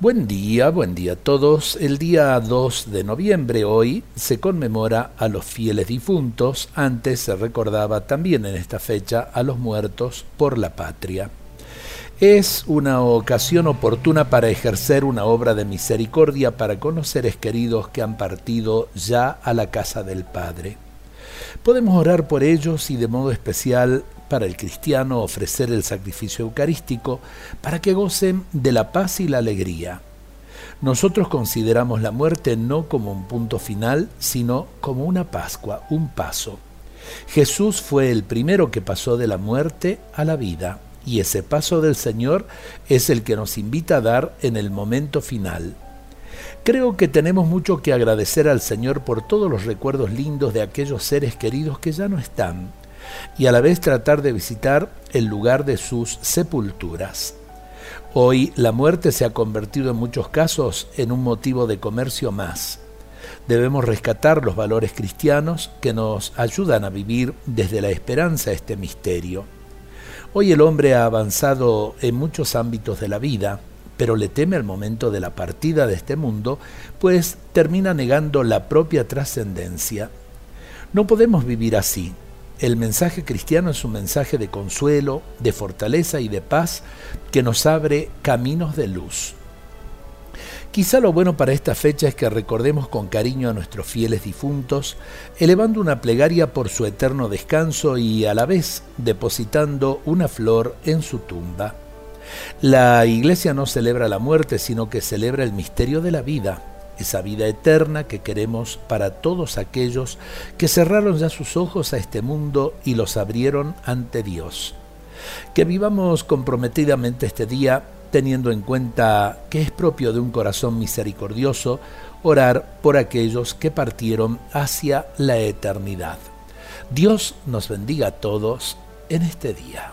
Buen día, buen día a todos. El día 2 de noviembre hoy se conmemora a los fieles difuntos, antes se recordaba también en esta fecha a los muertos por la patria. Es una ocasión oportuna para ejercer una obra de misericordia para con los seres queridos que han partido ya a la casa del Padre. Podemos orar por ellos y de modo especial para el cristiano ofrecer el sacrificio eucarístico para que gocen de la paz y la alegría. Nosotros consideramos la muerte no como un punto final, sino como una Pascua, un paso. Jesús fue el primero que pasó de la muerte a la vida, y ese paso del Señor es el que nos invita a dar en el momento final. Creo que tenemos mucho que agradecer al Señor por todos los recuerdos lindos de aquellos seres queridos que ya no están, y a la vez tratar de visitar el lugar de sus sepulturas. Hoy la muerte se ha convertido en muchos casos en un motivo de comercio más. Debemos rescatar los valores cristianos que nos ayudan a vivir desde la esperanza este misterio. Hoy el hombre ha avanzado en muchos ámbitos de la vida, pero le teme al momento de la partida de este mundo, pues termina negando la propia trascendencia. No podemos vivir así, el mensaje cristiano es un mensaje de consuelo, de fortaleza y de paz que nos abre caminos de luz. Quizá lo bueno para esta fecha es que recordemos con cariño a nuestros fieles difuntos, elevando una plegaria por su eterno descanso y a la vez depositando una flor en su tumba. La iglesia no celebra la muerte, sino que celebra el misterio de la vida esa vida eterna que queremos para todos aquellos que cerraron ya sus ojos a este mundo y los abrieron ante Dios. Que vivamos comprometidamente este día teniendo en cuenta que es propio de un corazón misericordioso orar por aquellos que partieron hacia la eternidad. Dios nos bendiga a todos en este día.